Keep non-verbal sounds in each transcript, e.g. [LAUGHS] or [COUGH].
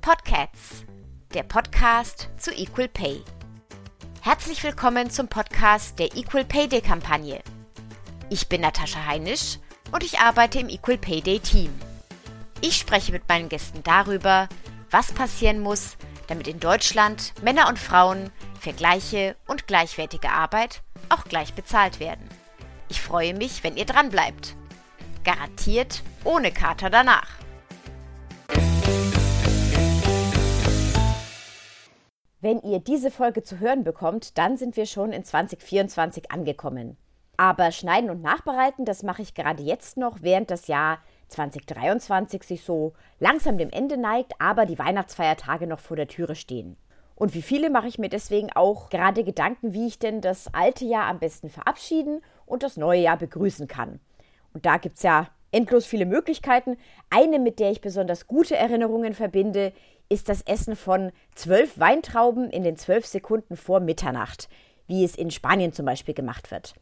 Podcasts, der Podcast zu Equal Pay. Herzlich willkommen zum Podcast der Equal Pay Day Kampagne. Ich bin Natascha Heinisch und ich arbeite im Equal Pay Day Team. Ich spreche mit meinen Gästen darüber, was passieren muss, damit in Deutschland Männer und Frauen für gleiche und gleichwertige Arbeit auch gleich bezahlt werden. Ich freue mich, wenn ihr dran bleibt. Garantiert ohne Kater danach. Wenn ihr diese Folge zu hören bekommt, dann sind wir schon in 2024 angekommen. Aber schneiden und nachbereiten, das mache ich gerade jetzt noch, während das Jahr 2023 sich so langsam dem Ende neigt, aber die Weihnachtsfeiertage noch vor der Türe stehen. Und wie viele mache ich mir deswegen auch gerade Gedanken, wie ich denn das alte Jahr am besten verabschieden und das neue Jahr begrüßen kann. Und da gibt es ja endlos viele Möglichkeiten. Eine, mit der ich besonders gute Erinnerungen verbinde, ist das Essen von zwölf Weintrauben in den zwölf Sekunden vor Mitternacht, wie es in Spanien zum Beispiel gemacht wird.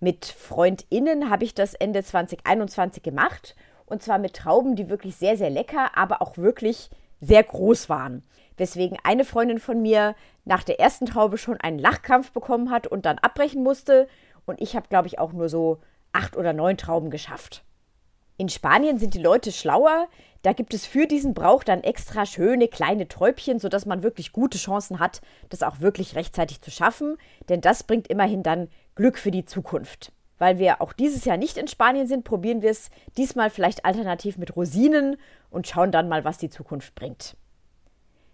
Mit FreundInnen habe ich das Ende 2021 gemacht und zwar mit Trauben, die wirklich sehr, sehr lecker, aber auch wirklich sehr groß waren weswegen eine Freundin von mir nach der ersten Traube schon einen Lachkampf bekommen hat und dann abbrechen musste. Und ich habe, glaube ich, auch nur so acht oder neun Trauben geschafft. In Spanien sind die Leute schlauer. Da gibt es für diesen Brauch dann extra schöne kleine Träubchen, sodass man wirklich gute Chancen hat, das auch wirklich rechtzeitig zu schaffen. Denn das bringt immerhin dann Glück für die Zukunft. Weil wir auch dieses Jahr nicht in Spanien sind, probieren wir es diesmal vielleicht alternativ mit Rosinen und schauen dann mal, was die Zukunft bringt.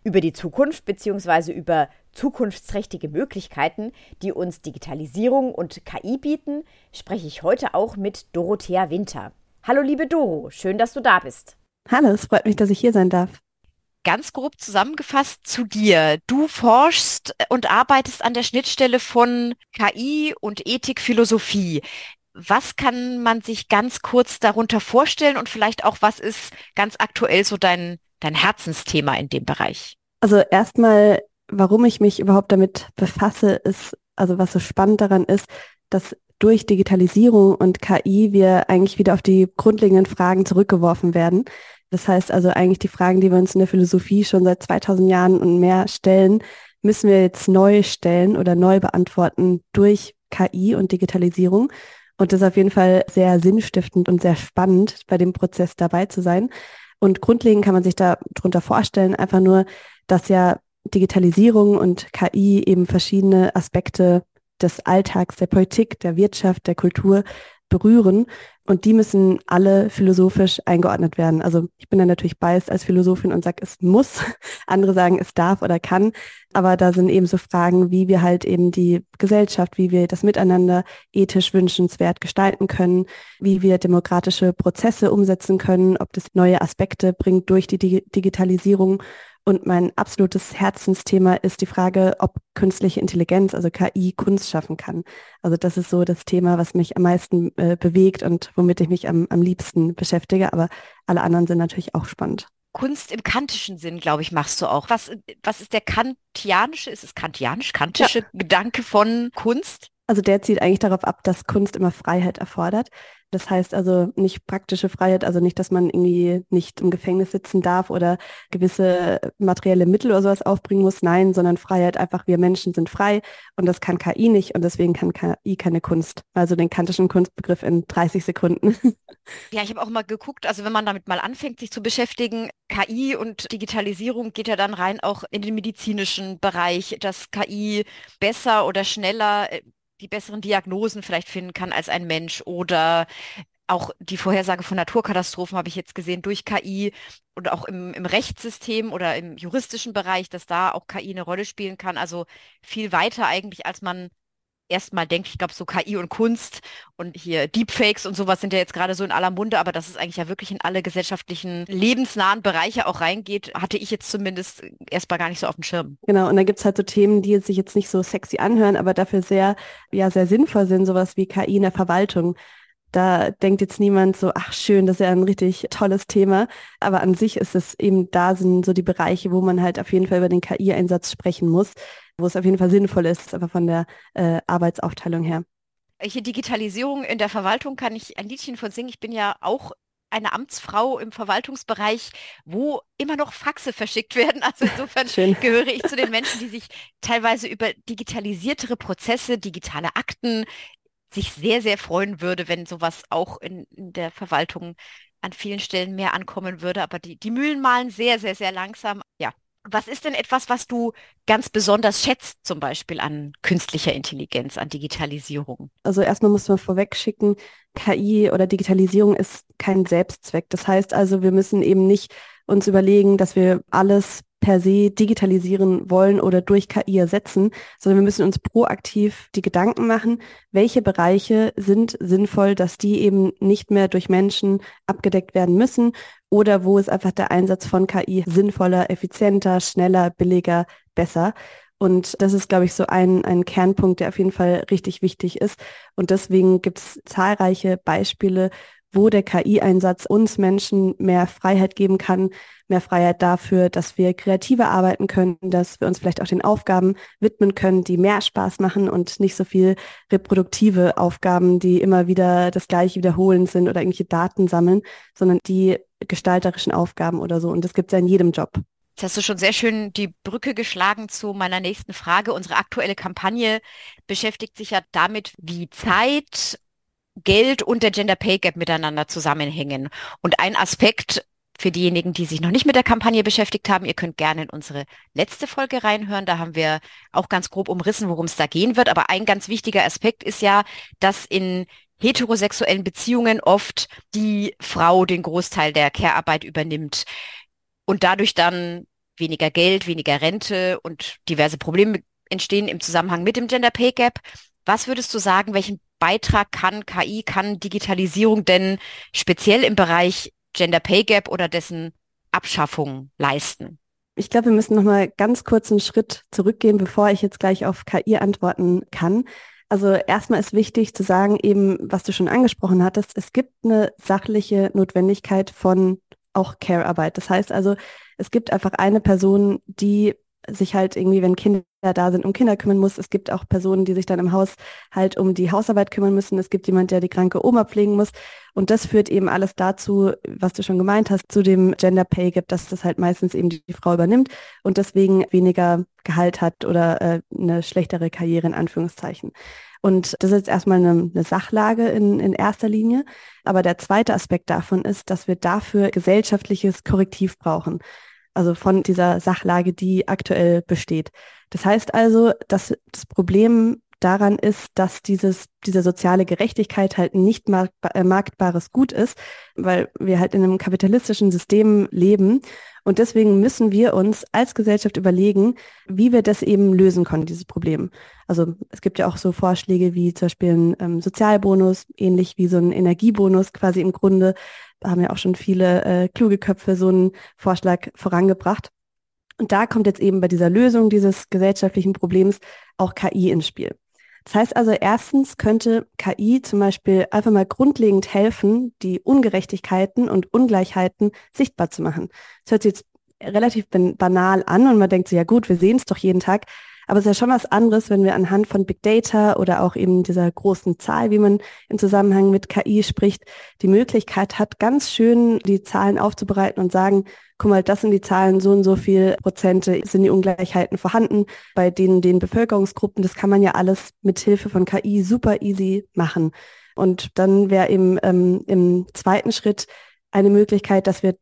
Über die Zukunft bzw. über zukunftsträchtige Möglichkeiten, die uns Digitalisierung und KI bieten, spreche ich heute auch mit Dorothea Winter. Hallo liebe Doro, schön, dass du da bist. Hallo, es freut mich, dass ich hier sein darf. Ganz grob zusammengefasst zu dir. Du forschst und arbeitest an der Schnittstelle von KI und Ethik-Philosophie. Was kann man sich ganz kurz darunter vorstellen und vielleicht auch, was ist ganz aktuell so dein dein Herzensthema in dem Bereich? Also erstmal, warum ich mich überhaupt damit befasse, ist, also was so spannend daran ist, dass durch Digitalisierung und KI wir eigentlich wieder auf die grundlegenden Fragen zurückgeworfen werden. Das heißt also eigentlich die Fragen, die wir uns in der Philosophie schon seit 2000 Jahren und mehr stellen, müssen wir jetzt neu stellen oder neu beantworten durch KI und Digitalisierung. Und das ist auf jeden Fall sehr sinnstiftend und sehr spannend, bei dem Prozess dabei zu sein. Und grundlegend kann man sich da drunter vorstellen, einfach nur, dass ja Digitalisierung und KI eben verschiedene Aspekte des Alltags, der Politik, der Wirtschaft, der Kultur berühren. Und die müssen alle philosophisch eingeordnet werden. Also ich bin dann natürlich biased als Philosophin und sage, es muss. [LAUGHS] Andere sagen, es darf oder kann. Aber da sind eben so Fragen, wie wir halt eben die Gesellschaft, wie wir das Miteinander ethisch wünschenswert gestalten können, wie wir demokratische Prozesse umsetzen können, ob das neue Aspekte bringt durch die Digitalisierung und mein absolutes Herzensthema ist die Frage, ob künstliche Intelligenz, also KI, Kunst schaffen kann. Also das ist so das Thema, was mich am meisten äh, bewegt und womit ich mich am, am liebsten beschäftige. Aber alle anderen sind natürlich auch spannend. Kunst im kantischen Sinn, glaube ich, machst du auch. Was, was ist der kantianische, ist es kantianisch, kantische ja. Gedanke von Kunst? Also der zielt eigentlich darauf ab, dass Kunst immer Freiheit erfordert. Das heißt also nicht praktische Freiheit, also nicht, dass man irgendwie nicht im Gefängnis sitzen darf oder gewisse materielle Mittel oder sowas aufbringen muss. Nein, sondern Freiheit einfach, wir Menschen sind frei und das kann KI nicht und deswegen kann KI keine Kunst. Also den kantischen Kunstbegriff in 30 Sekunden. [LAUGHS] Ja, ich habe auch mal geguckt, also wenn man damit mal anfängt, sich zu beschäftigen, KI und Digitalisierung geht ja dann rein auch in den medizinischen Bereich, dass KI besser oder schneller äh, die besseren Diagnosen vielleicht finden kann als ein Mensch oder auch die Vorhersage von Naturkatastrophen habe ich jetzt gesehen durch KI und auch im, im Rechtssystem oder im juristischen Bereich, dass da auch KI eine Rolle spielen kann. Also viel weiter eigentlich, als man erstmal denkt, ich glaube, so KI und Kunst und hier Deepfakes und sowas sind ja jetzt gerade so in aller Munde, aber dass es eigentlich ja wirklich in alle gesellschaftlichen, lebensnahen Bereiche auch reingeht, hatte ich jetzt zumindest erstmal gar nicht so auf dem Schirm. Genau, und da gibt es halt so Themen, die sich jetzt nicht so sexy anhören, aber dafür sehr, ja, sehr sinnvoll sind, sowas wie KI in der Verwaltung. Da denkt jetzt niemand so, ach schön, das ist ja ein richtig tolles Thema. Aber an sich ist es eben, da sind so die Bereiche, wo man halt auf jeden Fall über den KI-Einsatz sprechen muss wo es auf jeden Fall sinnvoll ist, aber von der äh, Arbeitsaufteilung her. hier Digitalisierung in der Verwaltung kann ich ein Liedchen von singen. Ich bin ja auch eine Amtsfrau im Verwaltungsbereich, wo immer noch Faxe verschickt werden. [LAUGHS] Also insofern Schön. gehöre ich zu den Menschen, die sich teilweise über digitalisiertere Prozesse, digitale Akten sich sehr, sehr freuen würde, wenn sowas auch in, in der Verwaltung an vielen Stellen mehr ankommen würde. Aber die, die Mühlen malen sehr, sehr, sehr langsam. Ja, was ist denn etwas, was du ganz besonders schätzt, zum Beispiel an künstlicher Intelligenz, an Digitalisierung? Also erstmal muss man vorweg schicken, KI oder Digitalisierung ist kein Selbstzweck. Das heißt also, wir müssen eben nicht uns überlegen, dass wir alles per se digitalisieren wollen oder durch KI ersetzen, sondern wir müssen uns proaktiv die Gedanken machen, welche Bereiche sind sinnvoll, dass die eben nicht mehr durch Menschen abgedeckt werden müssen oder wo ist einfach der Einsatz von KI sinnvoller, effizienter, schneller, billiger, besser. Und das ist, glaube ich, so ein, ein Kernpunkt, der auf jeden Fall richtig wichtig ist. Und deswegen gibt es zahlreiche Beispiele, wo der KI-Einsatz uns Menschen mehr Freiheit geben kann, mehr Freiheit dafür, dass wir kreativer arbeiten können, dass wir uns vielleicht auch den Aufgaben widmen können, die mehr Spaß machen und nicht so viel reproduktive Aufgaben, die immer wieder das gleiche wiederholen sind oder irgendwelche Daten sammeln, sondern die gestalterischen Aufgaben oder so. Und das gibt es ja in jedem Job. Jetzt hast du schon sehr schön die Brücke geschlagen zu meiner nächsten Frage. Unsere aktuelle Kampagne beschäftigt sich ja damit, wie Zeit Geld und der Gender Pay Gap miteinander zusammenhängen. Und ein Aspekt für diejenigen, die sich noch nicht mit der Kampagne beschäftigt haben, ihr könnt gerne in unsere letzte Folge reinhören. Da haben wir auch ganz grob umrissen, worum es da gehen wird. Aber ein ganz wichtiger Aspekt ist ja, dass in heterosexuellen Beziehungen oft die Frau den Großteil der Care-Arbeit übernimmt und dadurch dann weniger Geld, weniger Rente und diverse Probleme entstehen im Zusammenhang mit dem Gender Pay Gap. Was würdest du sagen, welchen Beitrag kann KI, kann Digitalisierung denn speziell im Bereich Gender Pay Gap oder dessen Abschaffung leisten? Ich glaube, wir müssen noch mal ganz kurz einen Schritt zurückgehen, bevor ich jetzt gleich auf KI antworten kann. Also erstmal ist wichtig zu sagen, eben, was du schon angesprochen hattest, es gibt eine sachliche Notwendigkeit von auch Care-Arbeit. Das heißt also, es gibt einfach eine Person, die sich halt irgendwie, wenn Kinder da sind, um Kinder kümmern muss. Es gibt auch Personen, die sich dann im Haus halt um die Hausarbeit kümmern müssen. Es gibt jemand, der die kranke Oma pflegen muss. Und das führt eben alles dazu, was du schon gemeint hast, zu dem Gender Pay Gap, dass das halt meistens eben die, Frau übernimmt und deswegen weniger Gehalt hat oder äh, eine schlechtere Karriere in Anführungszeichen. Und das ist erstmal eine, eine Sachlage in, in erster Linie. Aber der zweite Aspekt davon ist, dass wir dafür gesellschaftliches Korrektiv brauchen also von dieser Sachlage, die aktuell besteht. Das heißt also, dass das Problem daran ist, dass dieses, diese soziale Gerechtigkeit halt nicht äh, marktbares Gut ist, weil wir halt in einem kapitalistischen System leben. Und deswegen müssen wir uns als Gesellschaft überlegen, wie wir das eben lösen können, dieses Problem. Also es gibt ja auch so Vorschläge wie zum Beispiel ein ähm, Sozialbonus, ähnlich wie so ein Energiebonus quasi im Grunde, haben ja auch schon viele äh, kluge Köpfe so einen Vorschlag vorangebracht. Und da kommt jetzt eben bei dieser Lösung dieses gesellschaftlichen Problems auch KI ins Spiel. Das heißt also, erstens könnte KI zum Beispiel einfach mal grundlegend helfen, die Ungerechtigkeiten und Ungleichheiten sichtbar zu machen. Das hört sich jetzt relativ banal an und man denkt so, ja gut, wir sehen es doch jeden Tag, aber es ist ja schon was anderes, wenn wir anhand von Big Data oder auch eben dieser großen Zahl, wie man im Zusammenhang mit KI spricht, die Möglichkeit hat, ganz schön die Zahlen aufzubereiten und sagen, guck mal, das sind die Zahlen, so und so viel Prozente sind die Ungleichheiten vorhanden bei den, den Bevölkerungsgruppen. Das kann man ja alles mit Hilfe von KI super easy machen. Und dann wäre eben ähm, im zweiten Schritt eine Möglichkeit, dass wir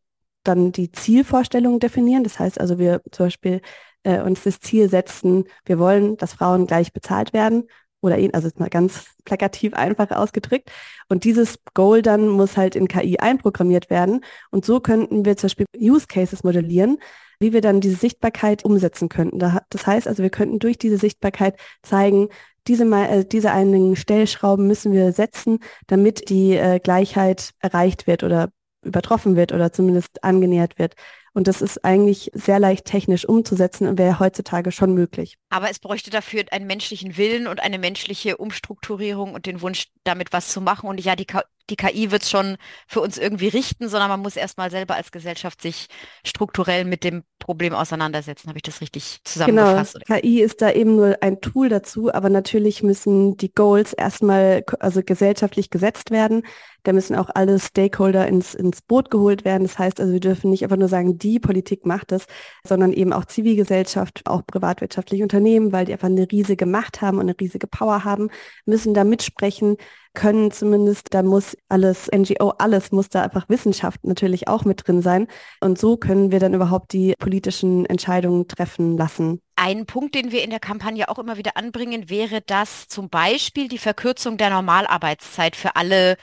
dann die Zielvorstellungen definieren. Das heißt also, wir zum Beispiel äh, uns das Ziel setzen, wir wollen, dass Frauen gleich bezahlt werden oder ihn, also mal ganz plakativ einfach ausgedrückt. Und dieses Goal dann muss halt in KI einprogrammiert werden. Und so könnten wir zum Beispiel Use Cases modellieren, wie wir dann diese Sichtbarkeit umsetzen könnten. Das heißt also, wir könnten durch diese Sichtbarkeit zeigen, diese, äh, diese einigen Stellschrauben müssen wir setzen, damit die äh, Gleichheit erreicht wird oder übertroffen wird oder zumindest angenähert wird. Und das ist eigentlich sehr leicht technisch umzusetzen und wäre heutzutage schon möglich. Aber es bräuchte dafür einen menschlichen Willen und eine menschliche Umstrukturierung und den Wunsch, damit was zu machen. Und ja, die die KI wird es schon für uns irgendwie richten, sondern man muss erstmal selber als Gesellschaft sich strukturell mit dem Problem auseinandersetzen. Habe ich das richtig zusammengefasst? Genau, KI ist da eben nur ein Tool dazu, aber natürlich müssen die Goals erstmal also gesellschaftlich gesetzt werden. Da müssen auch alle Stakeholder ins, ins Boot geholt werden. Das heißt also, wir dürfen nicht einfach nur sagen, die Politik macht es, sondern eben auch Zivilgesellschaft, auch privatwirtschaftliche Unternehmen, weil die einfach eine riesige Macht haben und eine riesige Power haben, müssen da mitsprechen, können zumindest, da muss alles, NGO, alles muss da einfach Wissenschaft natürlich auch mit drin sein. Und so können wir dann überhaupt die politischen Entscheidungen treffen lassen. Ein Punkt, den wir in der Kampagne auch immer wieder anbringen, wäre, dass zum Beispiel die Verkürzung der Normalarbeitszeit für alle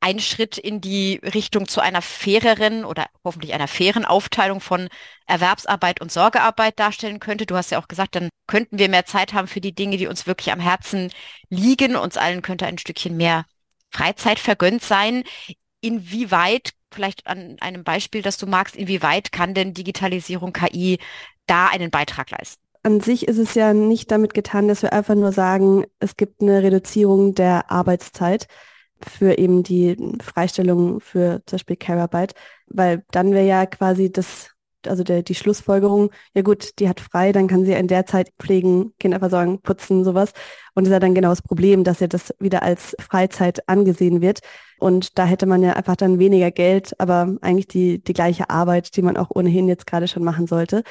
ein Schritt in die Richtung zu einer faireren oder hoffentlich einer fairen Aufteilung von Erwerbsarbeit und Sorgearbeit darstellen könnte. Du hast ja auch gesagt, dann könnten wir mehr Zeit haben für die Dinge, die uns wirklich am Herzen liegen. Uns allen könnte ein Stückchen mehr Freizeit vergönnt sein. Inwieweit, vielleicht an einem Beispiel, das du magst, inwieweit kann denn Digitalisierung KI da einen Beitrag leisten? An sich ist es ja nicht damit getan, dass wir einfach nur sagen, es gibt eine Reduzierung der Arbeitszeit für eben die Freistellung für zum Beispiel Care-Arbeit, weil dann wäre ja quasi das, also der, die Schlussfolgerung, ja gut, die hat frei, dann kann sie in der Zeit pflegen, Kinder versorgen, putzen, sowas. Und das ist ja dann genau das Problem, dass ja das wieder als Freizeit angesehen wird. Und da hätte man ja einfach dann weniger Geld, aber eigentlich die, die gleiche Arbeit, die man auch ohnehin jetzt gerade schon machen sollte.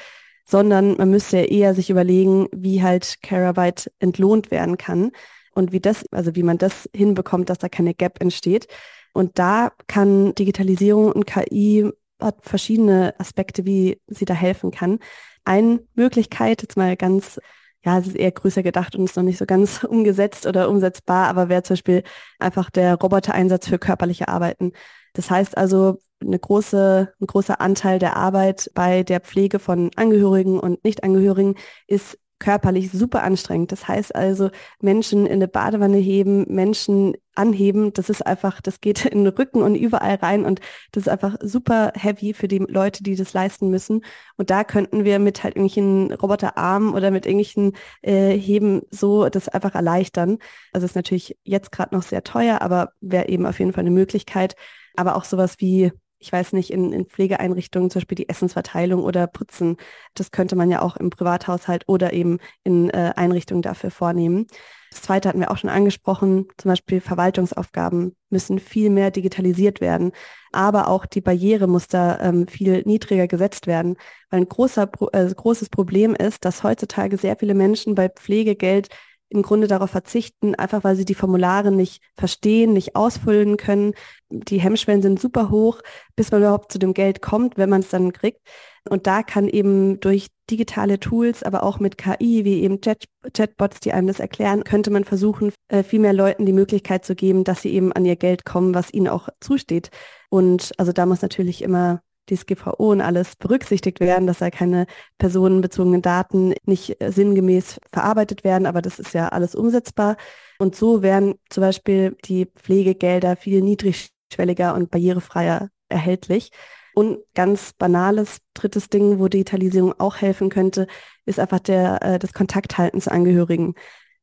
Sondern man müsste ja eher sich überlegen, wie halt Care-Arbeit entlohnt werden kann und wie das, also wie man das hinbekommt, dass da keine Gap entsteht. Und da kann Digitalisierung und KI hat verschiedene Aspekte, wie sie da helfen kann. Eine Möglichkeit, jetzt mal ganz, ja, es ist eher größer gedacht und ist noch nicht so ganz [LAUGHS] umgesetzt oder umsetzbar, aber wäre zum Beispiel einfach der Robotereinsatz für körperliche Arbeiten. Das heißt also, eine große, ein großer Anteil der Arbeit bei der Pflege von Angehörigen und Nichtangehörigen ist körperlich super anstrengend. Das heißt also, Menschen in eine Badewanne heben, Menschen anheben, das ist einfach, das geht in den Rücken und überall rein und das ist einfach super heavy für die Leute, die das leisten müssen. Und da könnten wir mit halt irgendwelchen Roboterarmen oder mit irgendwelchen äh, Heben so das einfach erleichtern. Also ist natürlich jetzt gerade noch sehr teuer, aber wäre eben auf jeden Fall eine Möglichkeit. Aber auch sowas wie ich weiß nicht, in, in Pflegeeinrichtungen zum Beispiel die Essensverteilung oder Putzen. Das könnte man ja auch im Privathaushalt oder eben in äh, Einrichtungen dafür vornehmen. Das zweite hatten wir auch schon angesprochen, zum Beispiel Verwaltungsaufgaben müssen viel mehr digitalisiert werden, aber auch die Barriere muss da ähm, viel niedriger gesetzt werden, weil ein großer, äh, großes Problem ist, dass heutzutage sehr viele Menschen bei Pflegegeld im Grunde darauf verzichten, einfach weil sie die Formulare nicht verstehen, nicht ausfüllen können. Die Hemmschwellen sind super hoch, bis man überhaupt zu dem Geld kommt, wenn man es dann kriegt. Und da kann eben durch digitale Tools, aber auch mit KI, wie eben Chat Chatbots, die einem das erklären, könnte man versuchen, äh, viel mehr Leuten die Möglichkeit zu geben, dass sie eben an ihr Geld kommen, was ihnen auch zusteht. Und also da muss natürlich immer DSGVO und alles berücksichtigt werden, dass da keine personenbezogenen Daten nicht äh, sinngemäß verarbeitet werden, aber das ist ja alles umsetzbar. Und so wären zum Beispiel die Pflegegelder viel niedrigschwelliger und barrierefreier erhältlich. Und ganz banales drittes Ding, wo Digitalisierung auch helfen könnte, ist einfach der, äh, das Kontakthalten zu Angehörigen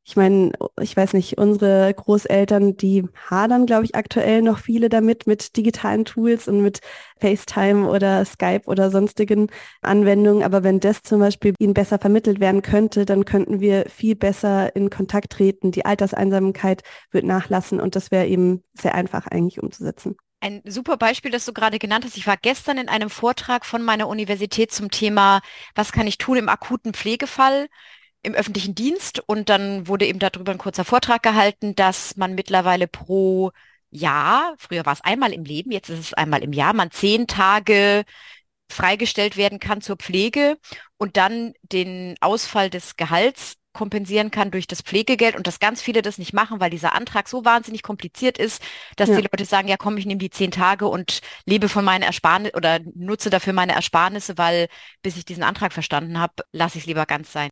ich meine, ich weiß nicht, unsere Großeltern, die hadern, glaube ich, aktuell noch viele damit, mit digitalen Tools und mit FaceTime oder Skype oder sonstigen Anwendungen. Aber wenn das zum Beispiel ihnen besser vermittelt werden könnte, dann könnten wir viel besser in Kontakt treten. Die Alterseinsamkeit wird nachlassen und das wäre eben sehr einfach eigentlich umzusetzen. Ein super Beispiel, das du gerade genannt hast. Ich war gestern in einem Vortrag von meiner Universität zum Thema, was kann ich tun im akuten Pflegefall? Im öffentlichen Dienst und dann wurde eben darüber ein kurzer Vortrag gehalten, dass man mittlerweile pro Jahr, früher war es einmal im Leben, jetzt ist es einmal im Jahr, man zehn Tage freigestellt werden kann zur Pflege und dann den Ausfall des Gehalts kompensieren kann durch das Pflegegeld und dass ganz viele das nicht machen, weil dieser Antrag so wahnsinnig kompliziert ist, dass ja. die Leute sagen, ja komm, ich nehme die zehn Tage und lebe von meinen Ersparnissen oder nutze dafür meine Ersparnisse, weil bis ich diesen Antrag verstanden habe, lasse ich es lieber ganz sein.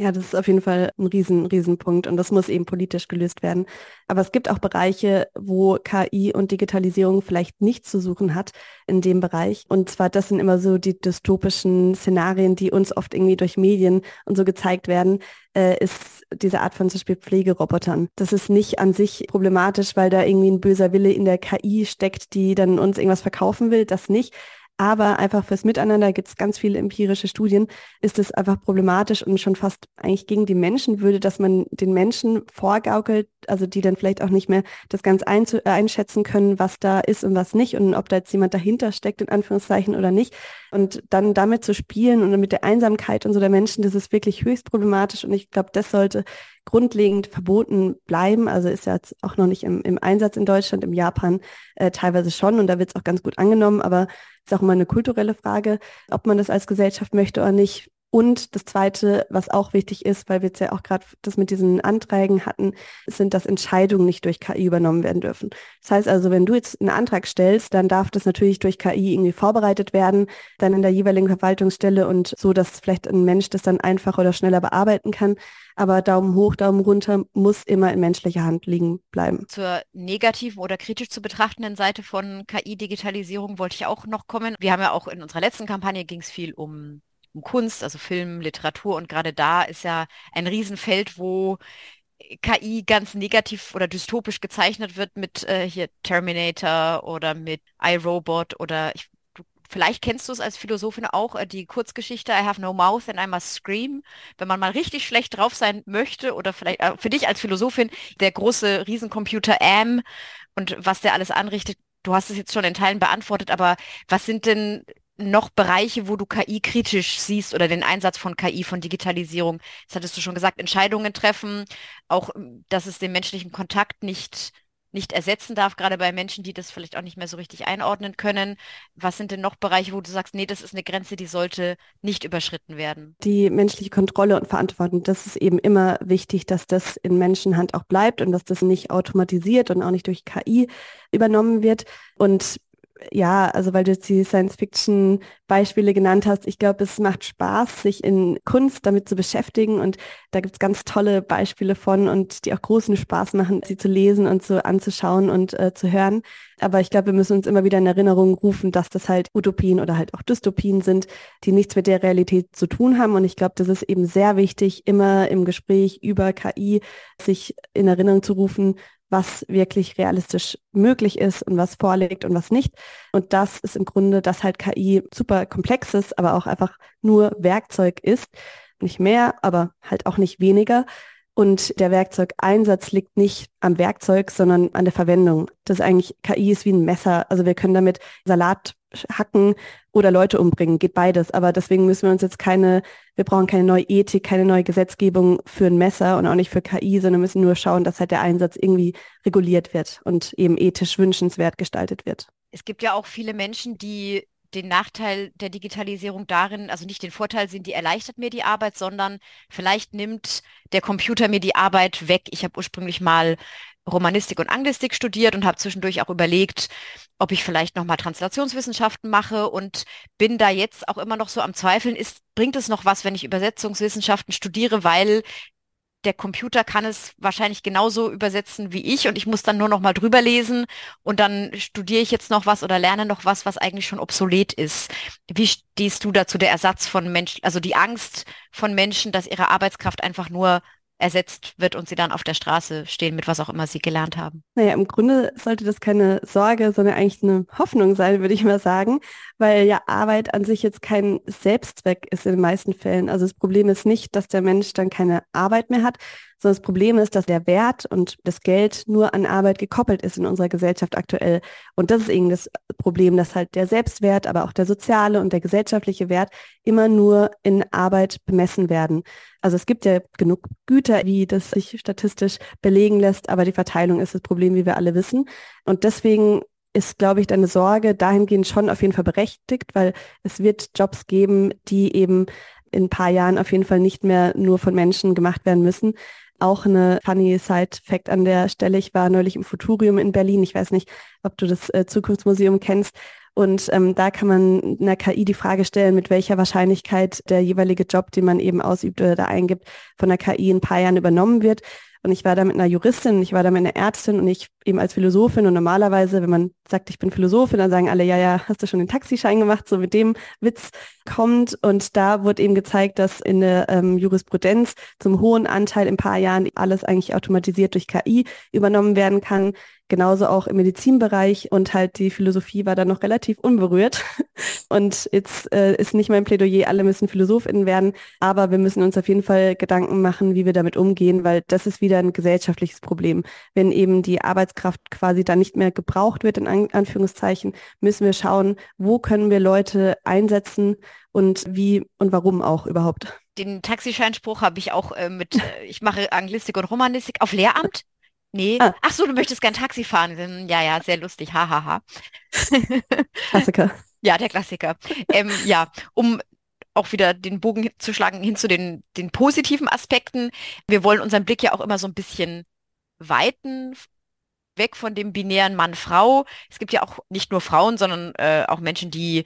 Ja, das ist auf jeden Fall ein riesen, Riesenpunkt und das muss eben politisch gelöst werden. Aber es gibt auch Bereiche, wo KI und Digitalisierung vielleicht nichts zu suchen hat in dem Bereich. Und zwar, das sind immer so die dystopischen Szenarien, die uns oft irgendwie durch Medien und so gezeigt werden, äh, ist diese Art von zum Beispiel Pflegerobotern. Das ist nicht an sich problematisch, weil da irgendwie ein böser Wille in der KI steckt, die dann uns irgendwas verkaufen will, das nicht aber einfach fürs Miteinander gibt es ganz viele empirische Studien, ist es einfach problematisch und schon fast eigentlich gegen die Menschenwürde, dass man den Menschen vorgaukelt, also die dann vielleicht auch nicht mehr das ganz einschätzen können, was da ist und was nicht und ob da jetzt jemand dahinter steckt, in Anführungszeichen oder nicht. Und dann damit zu spielen und mit der Einsamkeit und so der Menschen, das ist wirklich höchst problematisch und ich glaube, das sollte grundlegend verboten bleiben. Also ist ja jetzt auch noch nicht im, im Einsatz in Deutschland, im Japan äh, teilweise schon und da wird es auch ganz gut angenommen, aber ist auch immer eine kulturelle Frage, ob man das als Gesellschaft möchte oder nicht. Und das Zweite, was auch wichtig ist, weil wir jetzt ja auch gerade das mit diesen Anträgen hatten, sind, dass Entscheidungen nicht durch KI übernommen werden dürfen. Das heißt also, wenn du jetzt einen Antrag stellst, dann darf das natürlich durch KI irgendwie vorbereitet werden, dann in der jeweiligen Verwaltungsstelle und so, dass vielleicht ein Mensch das dann einfacher oder schneller bearbeiten kann. Aber Daumen hoch, Daumen runter muss immer in menschlicher Hand liegen bleiben. Zur negativen oder kritisch zu betrachtenden Seite von KI-Digitalisierung wollte ich auch noch kommen. Wir haben ja auch in unserer letzten Kampagne ging es viel um um Kunst, also Film, Literatur und gerade da ist ja ein Riesenfeld, wo KI ganz negativ oder dystopisch gezeichnet wird mit äh, hier Terminator oder mit iRobot oder ich, du, vielleicht kennst du es als Philosophin auch, äh, die Kurzgeschichte I have no mouth and I must scream. Wenn man mal richtig schlecht drauf sein möchte oder vielleicht äh, für dich als Philosophin der große Riesencomputer Am und was der alles anrichtet, du hast es jetzt schon in Teilen beantwortet, aber was sind denn noch Bereiche, wo du KI kritisch siehst oder den Einsatz von KI, von Digitalisierung? Das hattest du schon gesagt, Entscheidungen treffen, auch, dass es den menschlichen Kontakt nicht nicht ersetzen darf, gerade bei Menschen, die das vielleicht auch nicht mehr so richtig einordnen können. Was sind denn noch Bereiche, wo du sagst, nee, das ist eine Grenze, die sollte nicht überschritten werden? Die menschliche Kontrolle und Verantwortung, das ist eben immer wichtig, dass das in Menschenhand auch bleibt und dass das nicht automatisiert und auch nicht durch KI übernommen wird. Und ja, also weil du jetzt die Science-Fiction-Beispiele genannt hast, ich glaube, es macht Spaß, sich in Kunst damit zu beschäftigen und da gibt es ganz tolle Beispiele von und die auch großen Spaß machen, sie zu lesen und so anzuschauen und äh, zu hören. Aber ich glaube, wir müssen uns immer wieder in Erinnerung rufen, dass das halt Utopien oder halt auch Dystopien sind, die nichts mit der Realität zu tun haben. Und ich glaube, das ist eben sehr wichtig, immer im Gespräch über KI sich in Erinnerung zu rufen, was wirklich realistisch möglich ist und was vorliegt und was nicht. Und das ist im Grunde, dass halt KI super komplex ist, aber auch einfach nur Werkzeug ist. Nicht mehr, aber halt auch nicht weniger. Und der Werkzeugeinsatz liegt nicht am Werkzeug, sondern an der Verwendung. Das ist eigentlich, KI ist wie ein Messer. Also wir können damit Salat hacken oder Leute umbringen, geht beides. Aber deswegen müssen wir uns jetzt keine, wir brauchen keine neue Ethik, keine neue Gesetzgebung für ein Messer und auch nicht für KI, sondern müssen nur schauen, dass halt der Einsatz irgendwie reguliert wird und eben ethisch wünschenswert gestaltet wird. Es gibt ja auch viele Menschen, die den Nachteil der Digitalisierung darin, also nicht den Vorteil sehen, die erleichtert mir die Arbeit, sondern vielleicht nimmt der Computer mir die Arbeit weg. Ich habe ursprünglich mal Romanistik und Anglistik studiert und habe zwischendurch auch überlegt, ob ich vielleicht nochmal Translationswissenschaften mache und bin da jetzt auch immer noch so am Zweifeln, ist, bringt es noch was, wenn ich Übersetzungswissenschaften studiere, weil der Computer kann es wahrscheinlich genauso übersetzen wie ich und ich muss dann nur noch mal drüber lesen und dann studiere ich jetzt noch was oder lerne noch was, was eigentlich schon obsolet ist. Wie stehst du dazu, der Ersatz von Menschen, also die Angst von Menschen, dass ihre Arbeitskraft einfach nur ersetzt wird und sie dann auf der Straße stehen mit was auch immer sie gelernt haben. Naja, im Grunde sollte das keine Sorge, sondern eigentlich eine Hoffnung sein, würde ich mal sagen, weil ja Arbeit an sich jetzt kein Selbstzweck ist in den meisten Fällen. Also das Problem ist nicht, dass der Mensch dann keine Arbeit mehr hat, sondern das Problem ist, dass der Wert und das Geld nur an Arbeit gekoppelt ist in unserer Gesellschaft aktuell. Und das ist eben das Problem, dass halt der Selbstwert, aber auch der soziale und der gesellschaftliche Wert immer nur in Arbeit bemessen werden. Also es gibt ja genug Güter, wie das sich statistisch belegen lässt, aber die Verteilung ist das Problem, wie wir alle wissen. Und deswegen ist, glaube ich, deine Sorge dahingehend schon auf jeden Fall berechtigt, weil es wird Jobs geben, die eben in ein paar Jahren auf jeden Fall nicht mehr nur von Menschen gemacht werden müssen. Auch eine funny Side-Fact an der Stelle. Ich war neulich im Futurium in Berlin. Ich weiß nicht, ob du das äh, Zukunftsmuseum kennst. Und ähm, da kann man einer KI die Frage stellen, mit welcher Wahrscheinlichkeit der jeweilige Job, den man eben ausübt oder da eingibt, von der KI in ein paar Jahren übernommen wird. Und ich war da mit einer Juristin, ich war da mit einer Ärztin und ich eben als Philosophin. Und normalerweise, wenn man sagt, ich bin Philosophin, dann sagen alle, ja, ja, hast du schon den Taxischein gemacht? So mit dem Witz kommt. Und da wurde eben gezeigt, dass in der ähm, Jurisprudenz zum hohen Anteil in ein paar Jahren alles eigentlich automatisiert durch KI übernommen werden kann genauso auch im Medizinbereich und halt die Philosophie war da noch relativ unberührt. [LAUGHS] Und jetzt äh, ist nicht mein Plädoyer, alle müssen PhilosophInnen werden, aber wir müssen uns auf jeden Fall Gedanken machen, wie wir damit umgehen, weil das ist wieder ein gesellschaftliches Problem. Wenn eben die Arbeitskraft quasi da nicht mehr gebraucht wird, in An Anführungszeichen, müssen wir schauen, wo können wir Leute einsetzen und wie und warum auch überhaupt den Taxischeinspruch habe ich auch äh, mit, äh, ich mache Anglistik und Romanistik auf Lehramt. Nee. Ah. Ach so, du möchtest gern Taxi fahren. Ja, ja, sehr lustig. Hahaha. Ha, ha. Klassiker. [LAUGHS] ja, der Klassiker. Ähm, ja, um auch wieder den Bogen zu schlagen hin zu den, den positiven Aspekten. Wir wollen unseren Blick ja auch immer so ein bisschen weiten, weg von dem binären Mann-Frau. Es gibt ja auch nicht nur Frauen, sondern äh, auch Menschen, die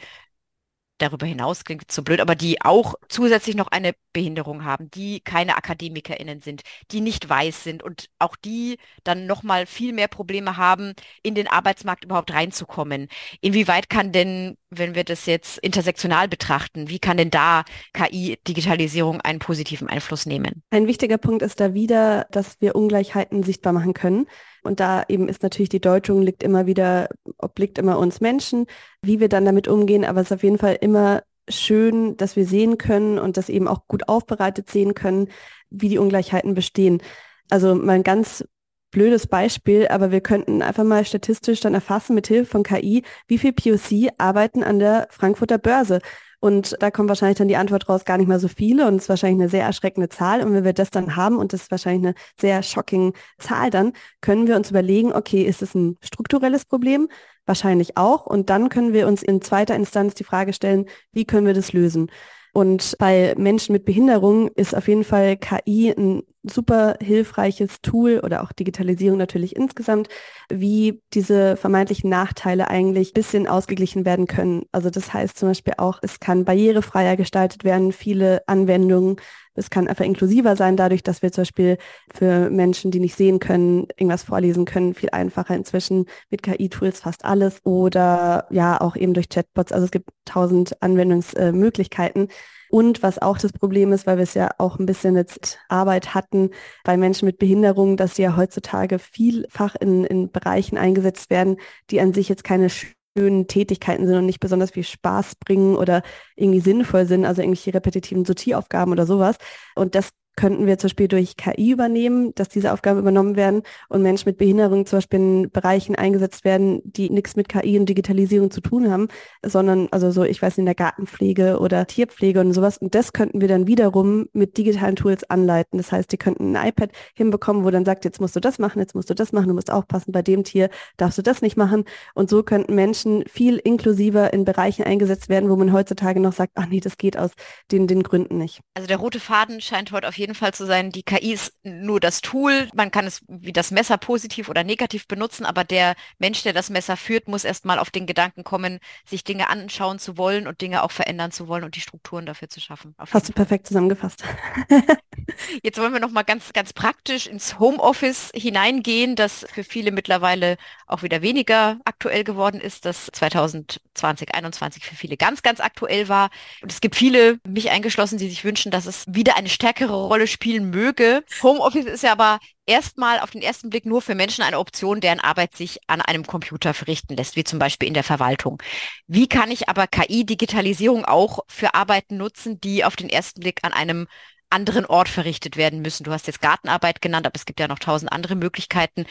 darüber hinaus klingt zu blöd, aber die auch zusätzlich noch eine Behinderung haben, die keine AkademikerInnen sind, die nicht weiß sind und auch die dann nochmal viel mehr Probleme haben, in den Arbeitsmarkt überhaupt reinzukommen. Inwieweit kann denn, wenn wir das jetzt intersektional betrachten, wie kann denn da KI-Digitalisierung einen positiven Einfluss nehmen? Ein wichtiger Punkt ist da wieder, dass wir Ungleichheiten sichtbar machen können. Und da eben ist natürlich die Deutung liegt immer wieder, obliegt immer uns Menschen, wie wir dann damit umgehen. Aber es ist auf jeden Fall immer schön, dass wir sehen können und das eben auch gut aufbereitet sehen können, wie die Ungleichheiten bestehen. Also mal ein ganz blödes Beispiel, aber wir könnten einfach mal statistisch dann erfassen mit Hilfe von KI, wie viel POC arbeiten an der Frankfurter Börse. Und da kommt wahrscheinlich dann die Antwort raus, gar nicht mal so viele und es ist wahrscheinlich eine sehr erschreckende Zahl. Und wenn wir das dann haben und das ist wahrscheinlich eine sehr shocking Zahl dann, können wir uns überlegen, okay, ist es ein strukturelles Problem? Wahrscheinlich auch. Und dann können wir uns in zweiter Instanz die Frage stellen, wie können wir das lösen? Und bei Menschen mit Behinderung ist auf jeden Fall KI ein super hilfreiches Tool oder auch Digitalisierung natürlich insgesamt, wie diese vermeintlichen Nachteile eigentlich ein bisschen ausgeglichen werden können. Also das heißt zum Beispiel auch, es kann barrierefreier gestaltet werden, viele Anwendungen. Es kann einfach inklusiver sein, dadurch, dass wir zum Beispiel für Menschen, die nicht sehen können, irgendwas vorlesen können, viel einfacher inzwischen mit KI-Tools fast alles oder ja auch eben durch Chatbots. Also es gibt tausend Anwendungsmöglichkeiten. Und was auch das Problem ist, weil wir es ja auch ein bisschen jetzt Arbeit hatten bei Menschen mit Behinderung, dass sie ja heutzutage vielfach in, in Bereichen eingesetzt werden, die an sich jetzt keine schönen Tätigkeiten sind und nicht besonders viel Spaß bringen oder irgendwie sinnvoll sind, also irgendwelche repetitiven Sortieraufgaben oder sowas. Und das könnten wir zum Beispiel durch KI übernehmen, dass diese Aufgaben übernommen werden und Menschen mit Behinderung zum Beispiel in Bereichen eingesetzt werden, die nichts mit KI und Digitalisierung zu tun haben, sondern also so, ich weiß, in der Gartenpflege oder Tierpflege und sowas. Und das könnten wir dann wiederum mit digitalen Tools anleiten. Das heißt, die könnten ein iPad hinbekommen, wo dann sagt, jetzt musst du das machen, jetzt musst du das machen, du musst aufpassen, bei dem Tier darfst du das nicht machen. Und so könnten Menschen viel inklusiver in Bereichen eingesetzt werden, wo man heutzutage noch sagt, ach nee, das geht aus den, den Gründen nicht. Also der rote Faden scheint heute auf jeden jeden Fall zu sein, die KI ist nur das Tool. Man kann es wie das Messer positiv oder negativ benutzen, aber der Mensch, der das Messer führt, muss erstmal auf den Gedanken kommen, sich Dinge anschauen zu wollen und Dinge auch verändern zu wollen und die Strukturen dafür zu schaffen. Hast du perfekt zusammengefasst. [LAUGHS] [LAUGHS] Jetzt wollen wir noch mal ganz, ganz praktisch ins Homeoffice hineingehen, das für viele mittlerweile auch wieder weniger aktuell geworden ist, das 2020, 2021 für viele ganz, ganz aktuell war. Und es gibt viele, mich eingeschlossen, die sich wünschen, dass es wieder eine stärkere Rolle spielen möge. Homeoffice ist ja aber erstmal auf den ersten Blick nur für Menschen eine Option, deren Arbeit sich an einem Computer verrichten lässt, wie zum Beispiel in der Verwaltung. Wie kann ich aber KI-Digitalisierung auch für Arbeiten nutzen, die auf den ersten Blick an einem anderen Ort verrichtet werden müssen? Du hast jetzt Gartenarbeit genannt, aber es gibt ja noch tausend andere Möglichkeiten.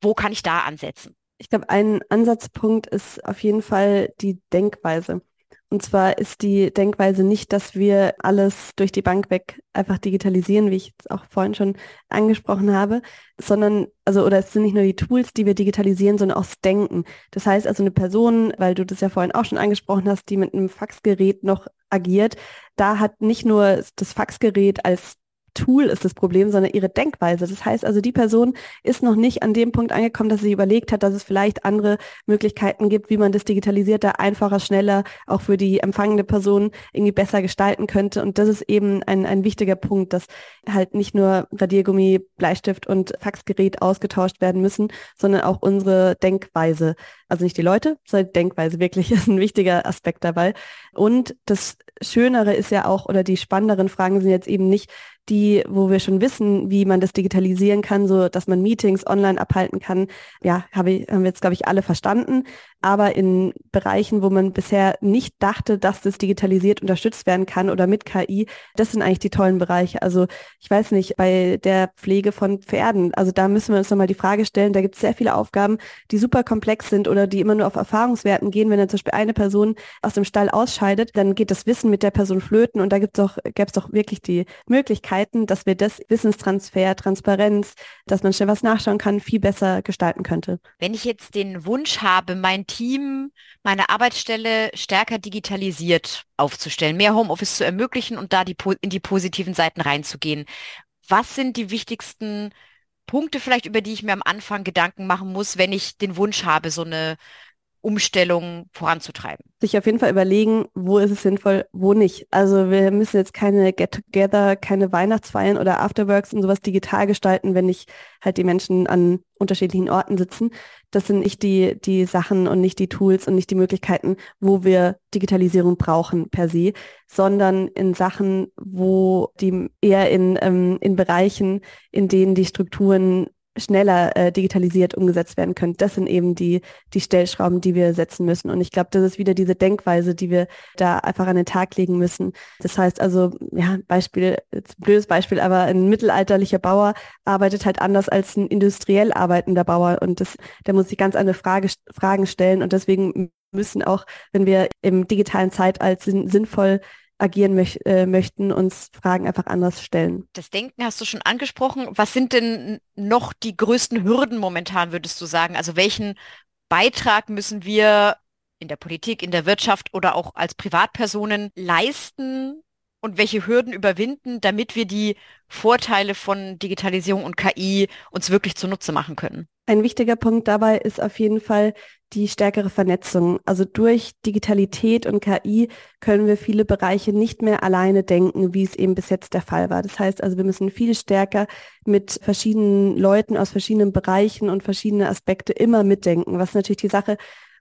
Wo kann ich da ansetzen? Ich glaube, ein Ansatzpunkt ist auf jeden Fall die Denkweise. Und zwar ist die Denkweise nicht, dass wir alles durch die Bank weg einfach digitalisieren, wie ich es auch vorhin schon angesprochen habe, sondern, also, oder es sind nicht nur die Tools, die wir digitalisieren, sondern auch das Denken. Das heißt also eine Person, weil du das ja vorhin auch schon angesprochen hast, die mit einem Faxgerät noch agiert, da hat nicht nur das Faxgerät als Tool ist das Problem, sondern ihre Denkweise. Das heißt also, die Person ist noch nicht an dem Punkt angekommen, dass sie überlegt hat, dass es vielleicht andere Möglichkeiten gibt, wie man das digitalisierter, einfacher, schneller auch für die empfangende Person irgendwie besser gestalten könnte. Und das ist eben ein, ein wichtiger Punkt, dass halt nicht nur Radiergummi, Bleistift und Faxgerät ausgetauscht werden müssen, sondern auch unsere Denkweise. Also nicht die Leute, sondern die Denkweise wirklich [LAUGHS] ist ein wichtiger Aspekt dabei. Und das Schönere ist ja auch, oder die spannenderen Fragen sind jetzt eben nicht, die, wo wir schon wissen, wie man das digitalisieren kann, so dass man Meetings online abhalten kann. Ja, habe ich, haben wir jetzt, glaube ich, alle verstanden. Aber in Bereichen, wo man bisher nicht dachte, dass das digitalisiert unterstützt werden kann oder mit KI, das sind eigentlich die tollen Bereiche. Also ich weiß nicht, bei der Pflege von Pferden, also da müssen wir uns nochmal die Frage stellen, da gibt es sehr viele Aufgaben, die super komplex sind oder die immer nur auf Erfahrungswerten gehen. Wenn dann zum Beispiel eine Person aus dem Stall ausscheidet, dann geht das Wissen mit der Person flöten und da gibt es doch, gäbe es doch wirklich die Möglichkeit, Möglichkeiten, dass wir das Wissenstransfer, Transparenz, dass man schnell was nachschauen kann, viel besser gestalten könnte. Wenn ich jetzt den Wunsch habe, mein Team, meine Arbeitsstelle stärker digitalisiert aufzustellen, mehr Homeoffice zu ermöglichen und da die, in die positiven Seiten reinzugehen, was sind die wichtigsten Punkte vielleicht, über die ich mir am Anfang Gedanken machen muss, wenn ich den Wunsch habe, so eine Umstellung voranzutreiben. Sich auf jeden Fall überlegen, wo ist es sinnvoll, wo nicht. Also wir müssen jetzt keine Get-Together, keine Weihnachtsfeiern oder Afterworks und sowas digital gestalten, wenn nicht halt die Menschen an unterschiedlichen Orten sitzen. Das sind nicht die, die Sachen und nicht die Tools und nicht die Möglichkeiten, wo wir Digitalisierung brauchen per se, sondern in Sachen, wo die eher in, ähm, in Bereichen, in denen die Strukturen schneller äh, digitalisiert umgesetzt werden können. Das sind eben die, die Stellschrauben, die wir setzen müssen. Und ich glaube, das ist wieder diese Denkweise, die wir da einfach an den Tag legen müssen. Das heißt also, ja, Beispiel, jetzt ein blödes Beispiel, aber ein mittelalterlicher Bauer arbeitet halt anders als ein industriell arbeitender Bauer. Und das, der muss sich ganz andere Frage, Fragen stellen. Und deswegen müssen auch, wenn wir im digitalen Zeitalter sinnvoll agieren möch äh, möchten, uns Fragen einfach anders stellen. Das Denken hast du schon angesprochen. Was sind denn noch die größten Hürden momentan, würdest du sagen? Also welchen Beitrag müssen wir in der Politik, in der Wirtschaft oder auch als Privatpersonen leisten und welche Hürden überwinden, damit wir die Vorteile von Digitalisierung und KI uns wirklich zunutze machen können? Ein wichtiger Punkt dabei ist auf jeden Fall die stärkere Vernetzung. Also durch Digitalität und KI können wir viele Bereiche nicht mehr alleine denken, wie es eben bis jetzt der Fall war. Das heißt also, wir müssen viel stärker mit verschiedenen Leuten aus verschiedenen Bereichen und verschiedene Aspekte immer mitdenken, was natürlich die Sache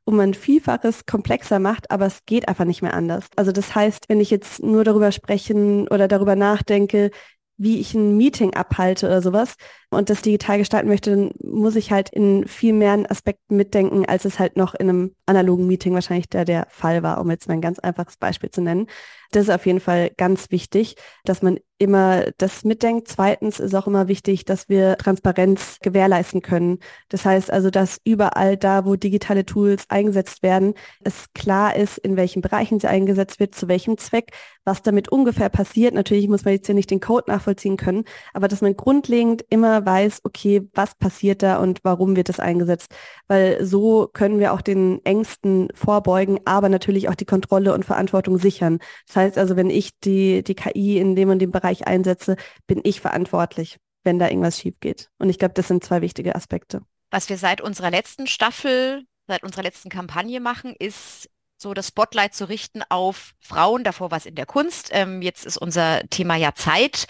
um ein Vielfaches komplexer macht, aber es geht einfach nicht mehr anders. Also das heißt, wenn ich jetzt nur darüber sprechen oder darüber nachdenke, wie ich ein Meeting abhalte oder sowas und das digital gestalten möchte, dann muss ich halt in viel mehr Aspekten mitdenken, als es halt noch in einem analogen Meeting wahrscheinlich der, der Fall war, um jetzt mal ein ganz einfaches Beispiel zu nennen. Das ist auf jeden Fall ganz wichtig, dass man immer das mitdenkt. Zweitens ist auch immer wichtig, dass wir Transparenz gewährleisten können. Das heißt also, dass überall da, wo digitale Tools eingesetzt werden, es klar ist, in welchen Bereichen sie eingesetzt wird, zu welchem Zweck, was damit ungefähr passiert. Natürlich muss man jetzt hier nicht den Code nachvollziehen können, aber dass man grundlegend immer weiß, okay, was passiert da und warum wird das eingesetzt. Weil so können wir auch den Ängsten vorbeugen, aber natürlich auch die Kontrolle und Verantwortung sichern. Das heißt also, wenn ich die, die KI in dem und dem Bereich einsetze, bin ich verantwortlich, wenn da irgendwas schief geht. Und ich glaube, das sind zwei wichtige Aspekte. Was wir seit unserer letzten Staffel, seit unserer letzten Kampagne machen, ist so das Spotlight zu richten auf Frauen. Davor war es in der Kunst. Ähm, jetzt ist unser Thema ja Zeit.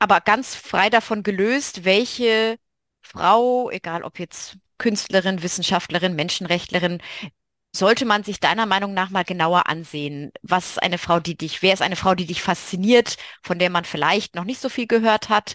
Aber ganz frei davon gelöst, welche Frau, egal ob jetzt Künstlerin, Wissenschaftlerin, Menschenrechtlerin, sollte man sich deiner Meinung nach mal genauer ansehen? Was ist eine Frau, die dich, wer ist eine Frau, die dich fasziniert, von der man vielleicht noch nicht so viel gehört hat?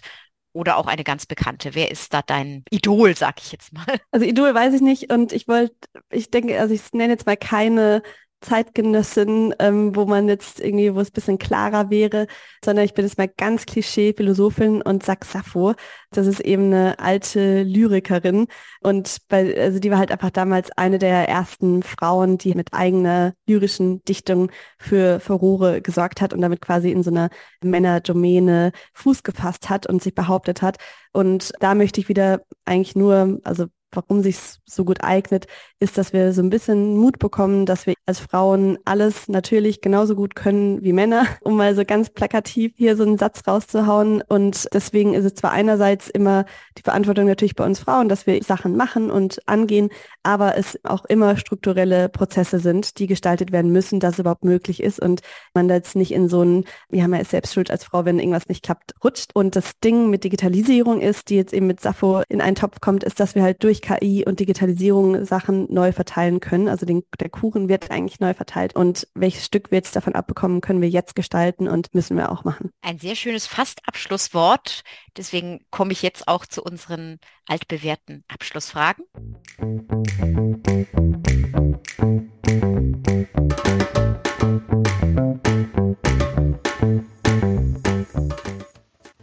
Oder auch eine ganz bekannte. Wer ist da dein Idol, sag ich jetzt mal? Also Idol weiß ich nicht und ich wollte, ich denke, also ich nenne jetzt mal keine Zeitgenössin, ähm, wo man jetzt irgendwie, wo es bisschen klarer wäre, sondern ich bin jetzt mal ganz Klischee Philosophin und sag Sappho. Das ist eben eine alte Lyrikerin und bei, also die war halt einfach damals eine der ersten Frauen, die mit eigener lyrischen Dichtung für Furore gesorgt hat und damit quasi in so einer Männerdomäne Fuß gefasst hat und sich behauptet hat. Und da möchte ich wieder eigentlich nur, also warum sich so gut eignet, ist, dass wir so ein bisschen Mut bekommen, dass wir als Frauen alles natürlich genauso gut können wie Männer, [LAUGHS] um mal so ganz plakativ hier so einen Satz rauszuhauen. Und deswegen ist es zwar einerseits immer die Verantwortung natürlich bei uns Frauen, dass wir Sachen machen und angehen, aber es auch immer strukturelle Prozesse sind, die gestaltet werden müssen, dass es überhaupt möglich ist und man jetzt nicht in so ein, wir haben ja selbst schuld als Frau, wenn irgendwas nicht klappt, rutscht. Und das Ding mit Digitalisierung ist, die jetzt eben mit Sappho in einen Topf kommt, ist, dass wir halt durch KI und Digitalisierung Sachen neu verteilen können. Also den, der Kuchen wird eigentlich neu verteilt. Und welches Stück wir jetzt davon abbekommen, können wir jetzt gestalten und müssen wir auch machen. Ein sehr schönes Fast-Abschlusswort. Deswegen komme ich jetzt auch zu unseren altbewährten Abschlussfragen.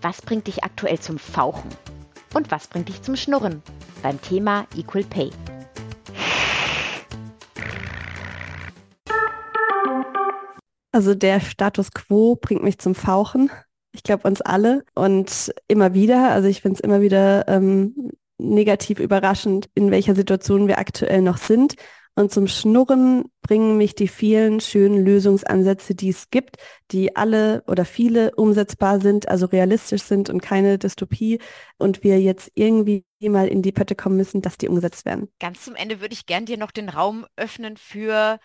Was bringt dich aktuell zum Fauchen? Und was bringt dich zum Schnurren? Beim Thema Equal Pay. Also der Status quo bringt mich zum Fauchen. Ich glaube uns alle und immer wieder. Also ich finde es immer wieder ähm, negativ überraschend, in welcher Situation wir aktuell noch sind. Und zum Schnurren bringen mich die vielen schönen Lösungsansätze, die es gibt, die alle oder viele umsetzbar sind, also realistisch sind und keine Dystopie. Und wir jetzt irgendwie mal in die Pötte kommen müssen, dass die umgesetzt werden. Ganz zum Ende würde ich gern dir noch den Raum öffnen für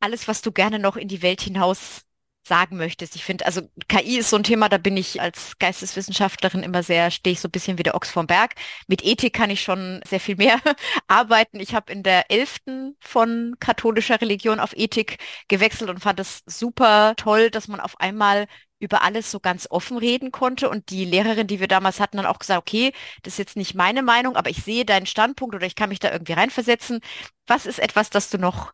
alles, was du gerne noch in die Welt hinaus sagen möchtest. Ich finde, also KI ist so ein Thema, da bin ich als Geisteswissenschaftlerin immer sehr, stehe ich so ein bisschen wie der Ochs vom Berg. Mit Ethik kann ich schon sehr viel mehr [LAUGHS] arbeiten. Ich habe in der elften von katholischer Religion auf Ethik gewechselt und fand es super toll, dass man auf einmal über alles so ganz offen reden konnte. Und die Lehrerin, die wir damals hatten, dann auch gesagt, okay, das ist jetzt nicht meine Meinung, aber ich sehe deinen Standpunkt oder ich kann mich da irgendwie reinversetzen. Was ist etwas, das du noch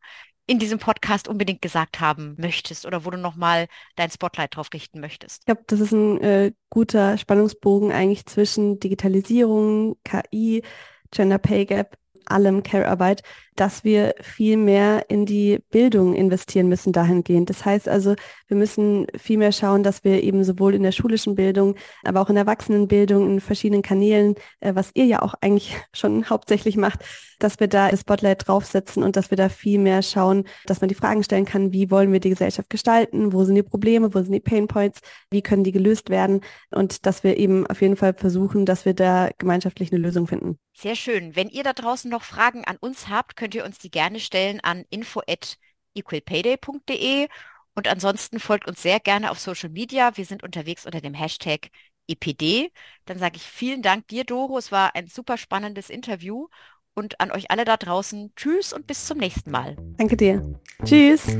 in diesem Podcast unbedingt gesagt haben möchtest oder wo du nochmal dein Spotlight drauf richten möchtest? Ich glaube, das ist ein äh, guter Spannungsbogen eigentlich zwischen Digitalisierung, KI, Gender Pay Gap, allem Care-Arbeit, dass wir viel mehr in die Bildung investieren müssen dahingehend. Das heißt also, wir müssen viel mehr schauen, dass wir eben sowohl in der schulischen Bildung, aber auch in der Erwachsenenbildung, in verschiedenen Kanälen, äh, was ihr ja auch eigentlich [LAUGHS] schon hauptsächlich macht, dass wir da das Spotlight draufsetzen und dass wir da viel mehr schauen, dass man die Fragen stellen kann, wie wollen wir die Gesellschaft gestalten, wo sind die Probleme, wo sind die Pain Points, wie können die gelöst werden und dass wir eben auf jeden Fall versuchen, dass wir da gemeinschaftlich eine Lösung finden. Sehr schön. Wenn ihr da draußen noch Fragen an uns habt, könnt ihr uns die gerne stellen an info@equalpayday.de und ansonsten folgt uns sehr gerne auf Social Media. Wir sind unterwegs unter dem Hashtag EPD. Dann sage ich vielen Dank dir, Doro. Es war ein super spannendes Interview. Und an euch alle da draußen, tschüss und bis zum nächsten Mal. Danke dir. Tschüss.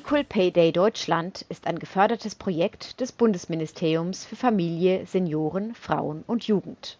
Equal Pay Day Deutschland ist ein gefördertes Projekt des Bundesministeriums für Familie, Senioren, Frauen und Jugend.